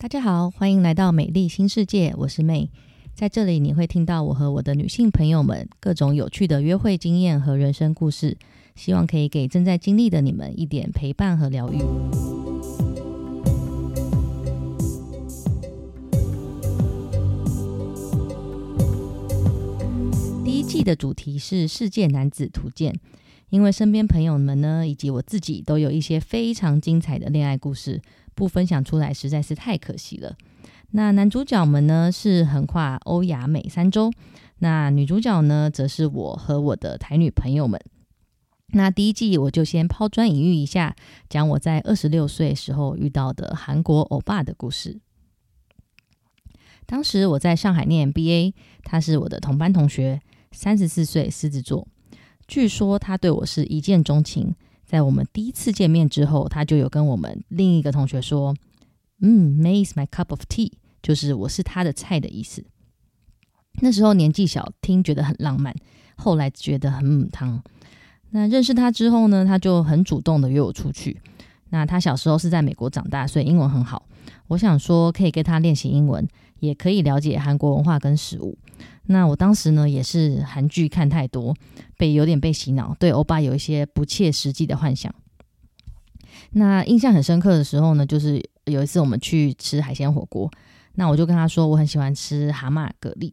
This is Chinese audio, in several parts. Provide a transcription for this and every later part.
大家好，欢迎来到美丽新世界，我是妹。在这里，你会听到我和我的女性朋友们各种有趣的约会经验和人生故事，希望可以给正在经历的你们一点陪伴和疗愈。第一季的主题是世界男子图鉴，因为身边朋友们呢，以及我自己都有一些非常精彩的恋爱故事。不分享出来实在是太可惜了。那男主角们呢是横跨欧亚美三洲，那女主角呢则是我和我的台女朋友们。那第一季我就先抛砖引玉一下，讲我在二十六岁时候遇到的韩国欧巴的故事。当时我在上海念 BA，他是我的同班同学，三十四岁，狮子座。据说他对我是一见钟情。在我们第一次见面之后，他就有跟我们另一个同学说：“嗯，May is my cup of tea，就是我是他的菜的意思。”那时候年纪小，听觉得很浪漫，后来觉得很母汤。那认识他之后呢，他就很主动的约我出去。那他小时候是在美国长大，所以英文很好。我想说可以跟他练习英文，也可以了解韩国文化跟食物。那我当时呢，也是韩剧看太多，被有点被洗脑，对欧巴有一些不切实际的幻想。那印象很深刻的时候呢，就是有一次我们去吃海鲜火锅，那我就跟他说我很喜欢吃蛤蟆蛤蜊，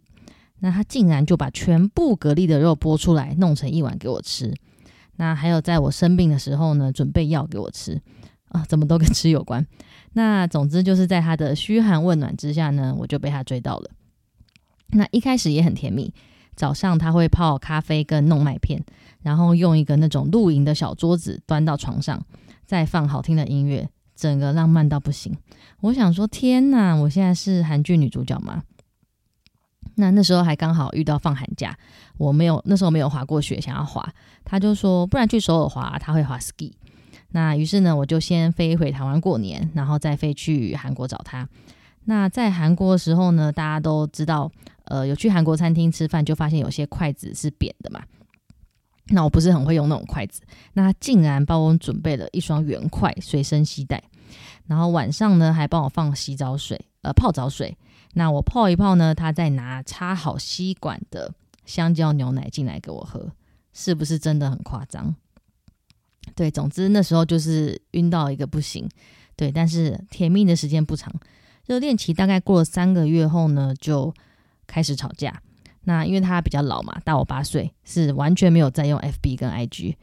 那他竟然就把全部蛤蜊的肉剥出来，弄成一碗给我吃。那还有在我生病的时候呢，准备药给我吃啊，怎么都跟吃有关。那总之就是在他的嘘寒问暖之下呢，我就被他追到了。那一开始也很甜蜜，早上他会泡咖啡跟弄麦片，然后用一个那种露营的小桌子端到床上，再放好听的音乐，整个浪漫到不行。我想说，天哪，我现在是韩剧女主角吗？那那时候还刚好遇到放寒假，我没有那时候没有滑过雪，想要滑，他就说不然去首尔滑，他会滑 ski。那于是呢，我就先飞回台湾过年，然后再飞去韩国找他。那在韩国的时候呢，大家都知道。呃，有去韩国餐厅吃饭，就发现有些筷子是扁的嘛。那我不是很会用那种筷子，那他竟然帮我准备了一双圆筷随身携带。然后晚上呢，还帮我放洗澡水，呃，泡澡水。那我泡一泡呢，他再拿插好吸管的香蕉牛奶进来给我喝，是不是真的很夸张？对，总之那时候就是晕到一个不行。对，但是甜蜜的时间不长，热恋期大概过了三个月后呢，就。开始吵架，那因为他比较老嘛，大我八岁，是完全没有在用 FB 跟 IG。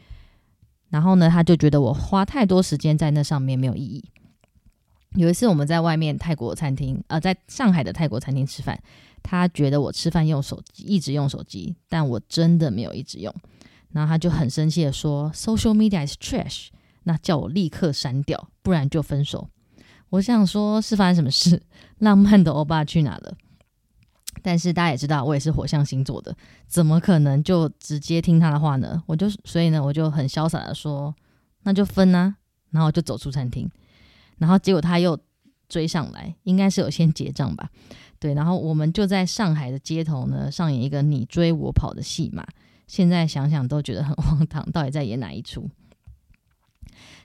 然后呢，他就觉得我花太多时间在那上面没有意义。有一次我们在外面泰国餐厅，呃，在上海的泰国餐厅吃饭，他觉得我吃饭用手机，一直用手机，但我真的没有一直用。然后他就很生气的说：“Social media is trash。”那叫我立刻删掉，不然就分手。我想说，是发生什么事？浪漫的欧巴去哪了？但是大家也知道，我也是火象星座的，怎么可能就直接听他的话呢？我就所以呢，我就很潇洒的说，那就分啊，然后就走出餐厅，然后结果他又追上来，应该是有先结账吧？对，然后我们就在上海的街头呢上演一个你追我跑的戏码，现在想想都觉得很 荒唐，到底在演哪一出？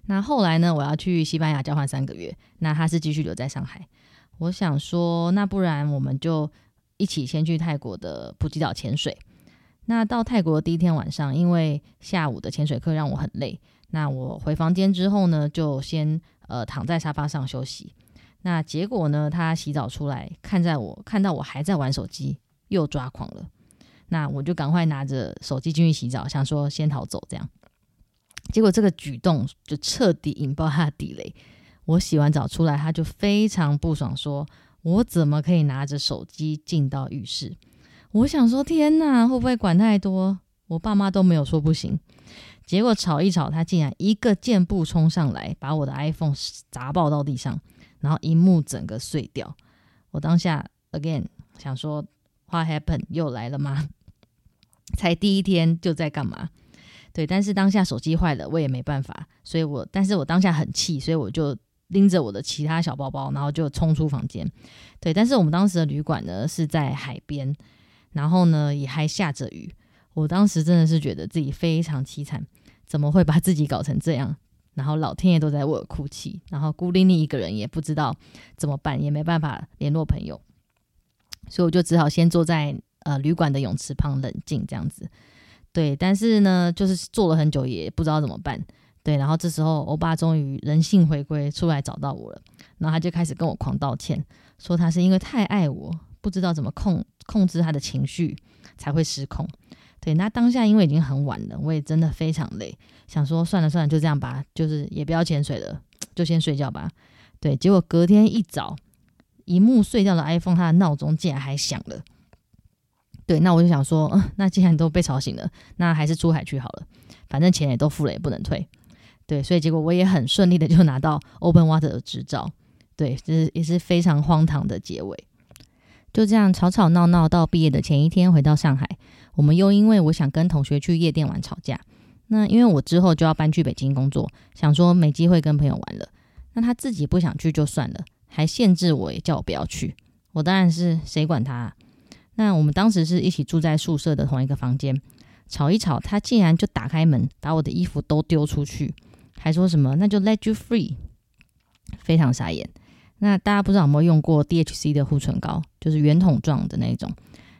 那后来呢，我要去西班牙交换三个月，那他是继续留在上海，我想说，那不然我们就。一起先去泰国的普吉岛潜水。那到泰国的第一天晚上，因为下午的潜水课让我很累，那我回房间之后呢，就先呃躺在沙发上休息。那结果呢，他洗澡出来，看在我看到我还在玩手机，又抓狂了。那我就赶快拿着手机进去洗澡，想说先逃走这样。结果这个举动就彻底引爆他的地雷。我洗完澡出来，他就非常不爽，说。我怎么可以拿着手机进到浴室？我想说，天哪，会不会管太多？我爸妈都没有说不行。结果吵一吵，他竟然一个箭步冲上来，把我的 iPhone 砸爆到地上，然后荧幕整个碎掉。我当下 again 想说，What happened？又来了吗？才第一天就在干嘛？对，但是当下手机坏了，我也没办法，所以我，但是我当下很气，所以我就。拎着我的其他小包包，然后就冲出房间。对，但是我们当时的旅馆呢是在海边，然后呢也还下着雨。我当时真的是觉得自己非常凄惨，怎么会把自己搞成这样？然后老天爷都在为我哭泣，然后孤零零一个人也不知道怎么办，也没办法联络朋友，所以我就只好先坐在呃旅馆的泳池旁冷静这样子。对，但是呢，就是坐了很久也不知道怎么办。对，然后这时候欧巴终于人性回归出来找到我了，然后他就开始跟我狂道歉，说他是因为太爱我，不知道怎么控控制他的情绪才会失控。对，那当下因为已经很晚了，我也真的非常累，想说算了算了，就这样吧，就是也不要潜水了，就先睡觉吧。对，结果隔天一早，一幕碎掉的 iPhone，它的闹钟竟然还响了。对，那我就想说，嗯，那既然都被吵醒了，那还是出海去好了，反正钱也都付了，也不能退。对，所以结果我也很顺利的就拿到 Open Water 的执照。对，这是也是非常荒唐的结尾。就这样吵吵闹闹到毕业的前一天回到上海，我们又因为我想跟同学去夜店玩吵架。那因为我之后就要搬去北京工作，想说没机会跟朋友玩了。那他自己不想去就算了，还限制我，也叫我不要去。我当然是谁管他。那我们当时是一起住在宿舍的同一个房间，吵一吵，他竟然就打开门，把我的衣服都丢出去，还说什么那就 let you free，非常傻眼。那大家不知道有没有用过 DHC 的护唇膏，就是圆筒状的那种，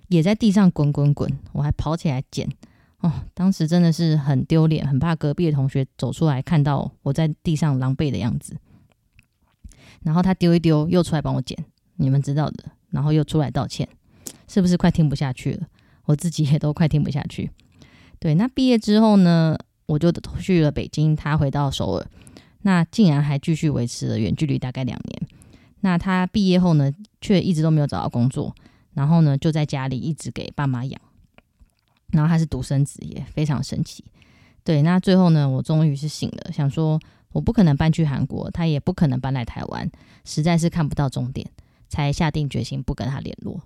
也在地上滚滚滚，我还跑起来捡哦，当时真的是很丢脸，很怕隔壁的同学走出来看到我在地上狼狈的样子。然后他丢一丢，又出来帮我捡，你们知道的，然后又出来道歉。是不是快听不下去了？我自己也都快听不下去。对，那毕业之后呢，我就去了北京，他回到首尔，那竟然还继续维持了远距离，大概两年。那他毕业后呢，却一直都没有找到工作，然后呢，就在家里一直给爸妈养。然后他是独生子，也非常神奇。对，那最后呢，我终于是醒了，想说我不可能搬去韩国，他也不可能搬来台湾，实在是看不到终点，才下定决心不跟他联络。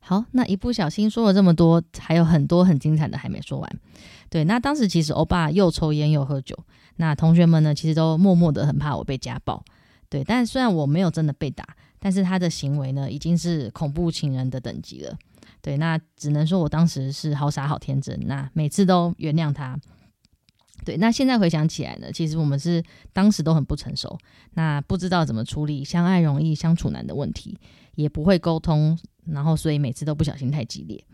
好，那一不小心说了这么多，还有很多很精彩的还没说完。对，那当时其实欧巴又抽烟又喝酒，那同学们呢，其实都默默的很怕我被家暴。对，但虽然我没有真的被打，但是他的行为呢，已经是恐怖情人的等级了。对，那只能说我当时是好傻好天真，那每次都原谅他。对，那现在回想起来呢，其实我们是当时都很不成熟，那不知道怎么处理相爱容易相处难的问题，也不会沟通，然后所以每次都不小心太激烈。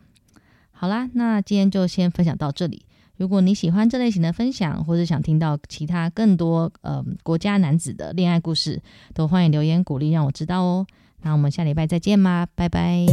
好啦，那今天就先分享到这里。如果你喜欢这类型的分享，或者想听到其他更多呃国家男子的恋爱故事，都欢迎留言鼓励让我知道哦。那我们下礼拜再见吧，拜拜。